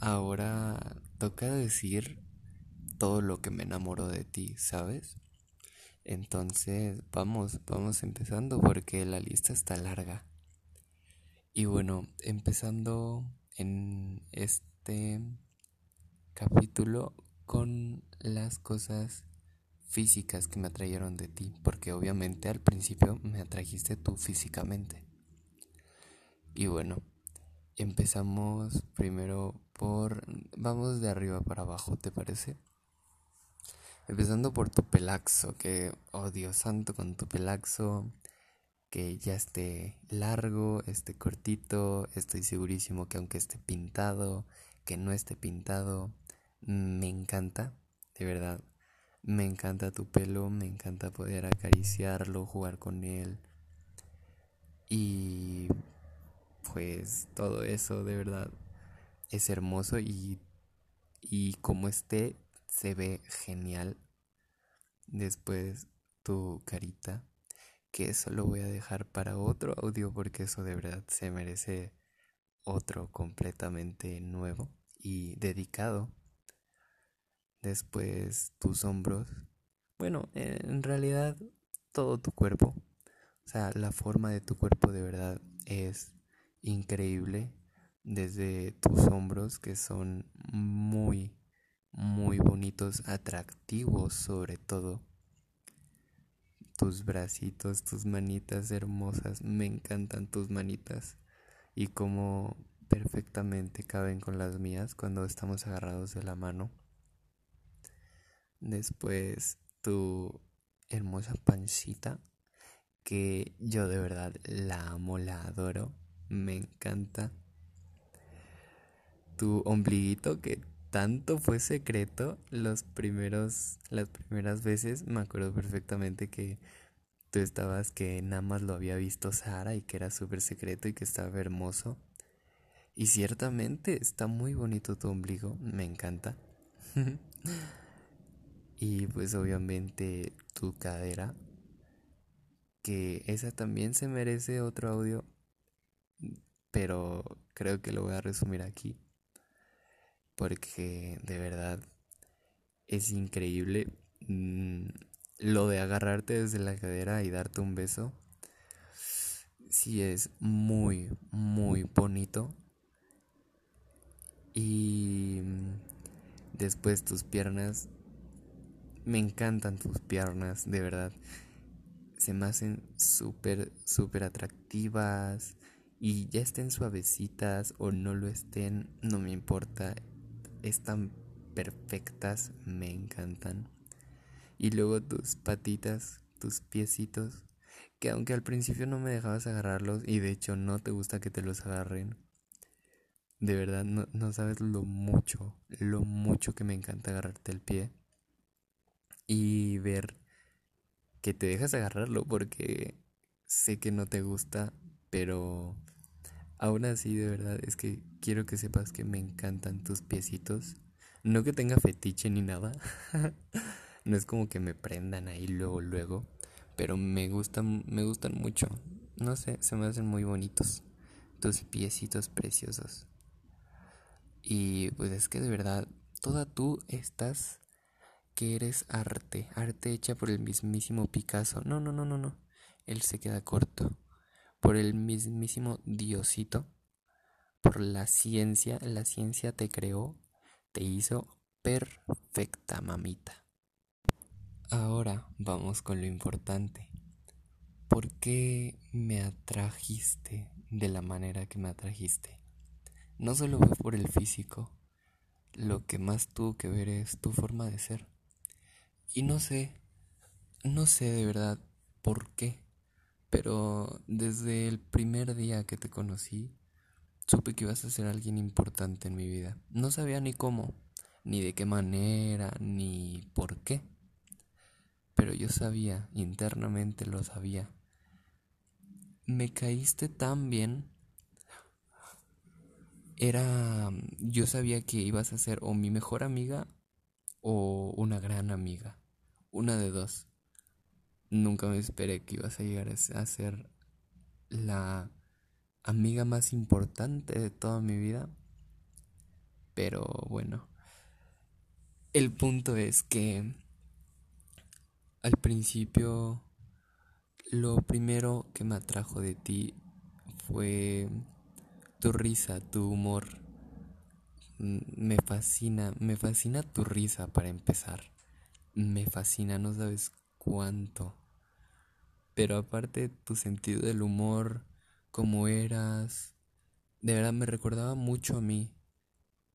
ahora toca decir todo lo que me enamoró de ti, ¿sabes? Entonces, vamos, vamos empezando porque la lista está larga. Y bueno, empezando en este capítulo con las cosas físicas que me atrayeron de ti, porque obviamente al principio me atrajiste tú físicamente. Y bueno, empezamos primero por... Vamos de arriba para abajo, ¿te parece? Empezando por tu pelaxo, que, oh Dios santo, con tu pelaxo, que ya esté largo, esté cortito, estoy segurísimo que aunque esté pintado, que no esté pintado, me encanta, de verdad, me encanta tu pelo, me encanta poder acariciarlo, jugar con él. Y pues todo eso de verdad es hermoso y, y como esté se ve genial. Después tu carita, que eso lo voy a dejar para otro audio porque eso de verdad se merece otro completamente nuevo y dedicado. Después tus hombros. Bueno, en realidad todo tu cuerpo. O sea, la forma de tu cuerpo de verdad es increíble. Desde tus hombros que son muy, muy bonitos, atractivos sobre todo. Tus bracitos, tus manitas hermosas, me encantan tus manitas y cómo perfectamente caben con las mías cuando estamos agarrados de la mano. Después tu hermosa pancita que yo de verdad la amo, la adoro, me encanta. Tu ombliguito que tanto fue secreto los primeros las primeras veces, me acuerdo perfectamente que tú estabas que nada más lo había visto Sara y que era súper secreto y que estaba hermoso. Y ciertamente está muy bonito tu ombligo, me encanta. y pues obviamente tu cadera, que esa también se merece otro audio, pero creo que lo voy a resumir aquí, porque de verdad es increíble mm, lo de agarrarte desde la cadera y darte un beso. Sí es muy, muy bonito. Y después tus piernas me encantan tus piernas, de verdad. Se me hacen súper, súper atractivas. Y ya estén suavecitas o no lo estén, no me importa. Están perfectas, me encantan. Y luego tus patitas, tus piecitos, que aunque al principio no me dejabas agarrarlos y de hecho no te gusta que te los agarren. De verdad, no, no sabes lo mucho, lo mucho que me encanta agarrarte el pie y ver que te dejas agarrarlo porque sé que no te gusta, pero aún así de verdad es que quiero que sepas que me encantan tus piecitos. No que tenga fetiche ni nada. no es como que me prendan ahí luego luego, pero me gustan me gustan mucho. No sé, se me hacen muy bonitos tus piecitos preciosos. Y pues es que de verdad toda tú estás que eres arte, arte hecha por el mismísimo Picasso. No, no, no, no, no. Él se queda corto. Por el mismísimo Diosito. Por la ciencia. La ciencia te creó, te hizo perfecta, mamita. Ahora vamos con lo importante. ¿Por qué me atrajiste de la manera que me atrajiste? No solo fue por el físico. Lo que más tuvo que ver es tu forma de ser. Y no sé, no sé de verdad por qué, pero desde el primer día que te conocí, supe que ibas a ser alguien importante en mi vida. No sabía ni cómo, ni de qué manera, ni por qué. Pero yo sabía, internamente lo sabía. Me caíste tan bien. Era, yo sabía que ibas a ser o mi mejor amiga o una gran amiga. Una de dos. Nunca me esperé que ibas a llegar a ser la amiga más importante de toda mi vida. Pero bueno, el punto es que al principio lo primero que me atrajo de ti fue tu risa, tu humor. Me fascina, me fascina tu risa para empezar. Me fascina, no sabes cuánto. Pero aparte tu sentido del humor, cómo eras, de verdad me recordaba mucho a mí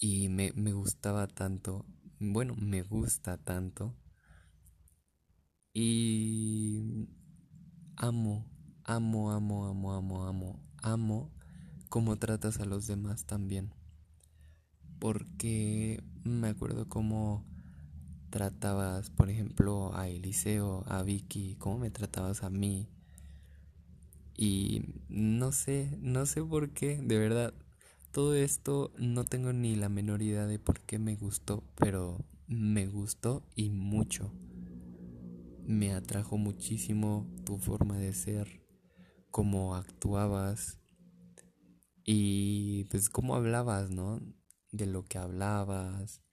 y me, me gustaba tanto. Bueno, me gusta tanto. Y amo, amo, amo, amo, amo, amo, amo cómo tratas a los demás también. Porque me acuerdo cómo tratabas, por ejemplo, a Eliseo, a Vicky, cómo me tratabas a mí. Y no sé, no sé por qué, de verdad, todo esto no tengo ni la menor idea de por qué me gustó, pero me gustó y mucho. Me atrajo muchísimo tu forma de ser, cómo actuabas y pues cómo hablabas, ¿no? De lo que hablabas,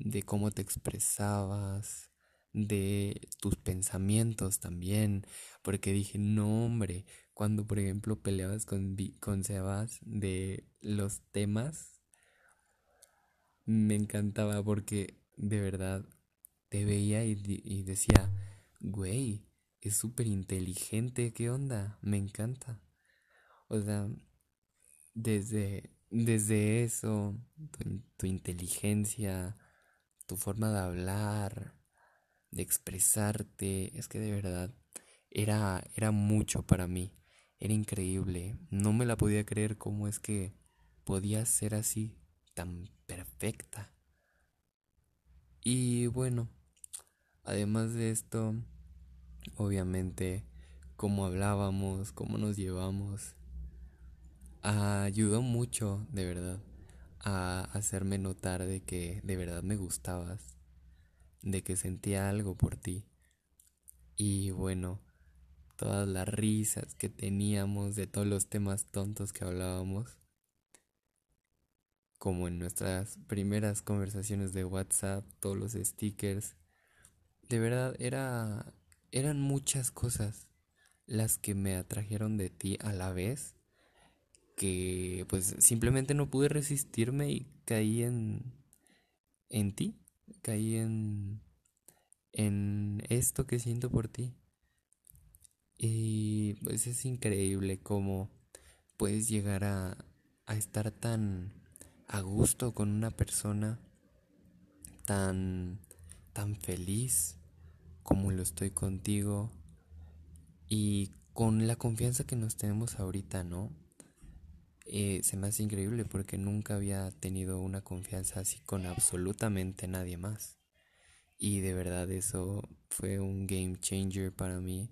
de cómo te expresabas, de tus pensamientos también, porque dije, no hombre, cuando por ejemplo peleabas con, con Sebas de los temas, me encantaba porque de verdad te veía y, y decía, güey, es súper inteligente, ¿qué onda? Me encanta. O sea, desde, desde eso, tu inteligencia, tu forma de hablar, de expresarte, es que de verdad era, era mucho para mí, era increíble, no me la podía creer cómo es que podía ser así, tan perfecta. Y bueno, además de esto, obviamente, cómo hablábamos, cómo nos llevamos, ayudó mucho, de verdad a hacerme notar de que de verdad me gustabas, de que sentía algo por ti. Y bueno, todas las risas que teníamos de todos los temas tontos que hablábamos, como en nuestras primeras conversaciones de WhatsApp, todos los stickers, de verdad era eran muchas cosas las que me atrajeron de ti a la vez que pues simplemente no pude resistirme y caí en en ti, caí en en esto que siento por ti. Y pues es increíble cómo puedes llegar a, a estar tan a gusto con una persona tan tan feliz como lo estoy contigo y con la confianza que nos tenemos ahorita, ¿no? Eh, se me hace increíble porque nunca había tenido una confianza así con absolutamente nadie más. Y de verdad eso fue un game changer para mí.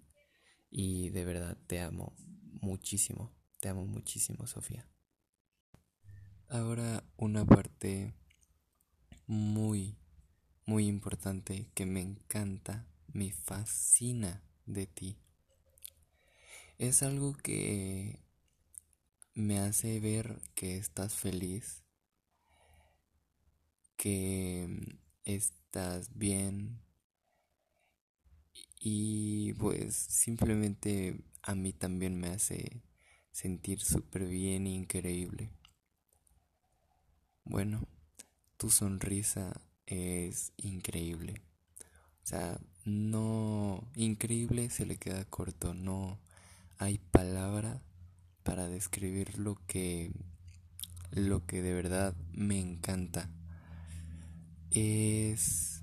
Y de verdad te amo muchísimo. Te amo muchísimo, Sofía. Ahora una parte muy, muy importante que me encanta, me fascina de ti. Es algo que me hace ver que estás feliz, que estás bien y pues simplemente a mí también me hace sentir súper bien e increíble. Bueno, tu sonrisa es increíble. O sea, no, increíble se le queda corto, no hay palabra para describir lo que lo que de verdad me encanta. Es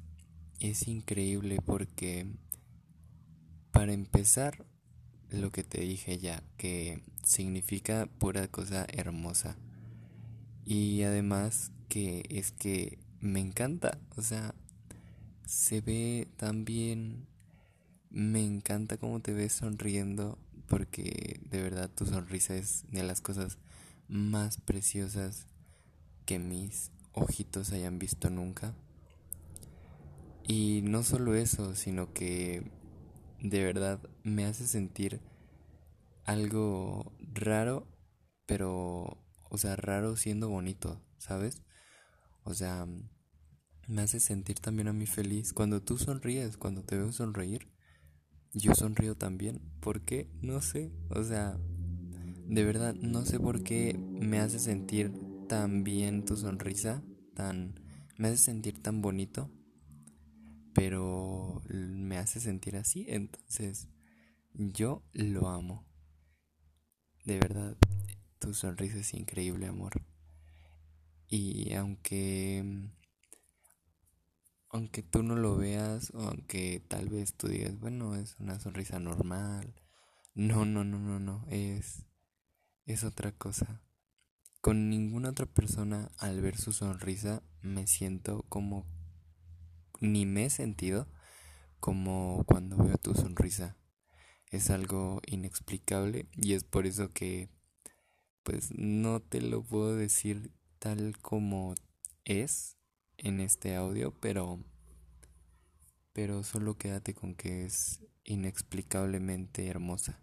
es increíble porque para empezar lo que te dije ya que significa pura cosa hermosa y además que es que me encanta, o sea, se ve tan bien, me encanta cómo te ves sonriendo porque de verdad tu sonrisa es de las cosas más preciosas que mis ojitos hayan visto nunca. Y no solo eso, sino que de verdad me hace sentir algo raro, pero, o sea, raro siendo bonito, ¿sabes? O sea, me hace sentir también a mí feliz. Cuando tú sonríes, cuando te veo sonreír, yo sonrío también. ¿Por qué? No sé. O sea, de verdad, no sé por qué me hace sentir tan bien tu sonrisa, tan... me hace sentir tan bonito, pero me hace sentir así, entonces yo lo amo. De verdad, tu sonrisa es increíble, amor. Y aunque aunque tú no lo veas o aunque tal vez tú digas, bueno, es una sonrisa normal. No, no, no, no, no, es es otra cosa. Con ninguna otra persona al ver su sonrisa me siento como ni me he sentido como cuando veo tu sonrisa. Es algo inexplicable y es por eso que pues no te lo puedo decir tal como es en este audio, pero pero solo quédate con que es inexplicablemente hermosa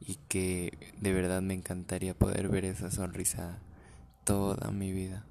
y que de verdad me encantaría poder ver esa sonrisa toda mi vida.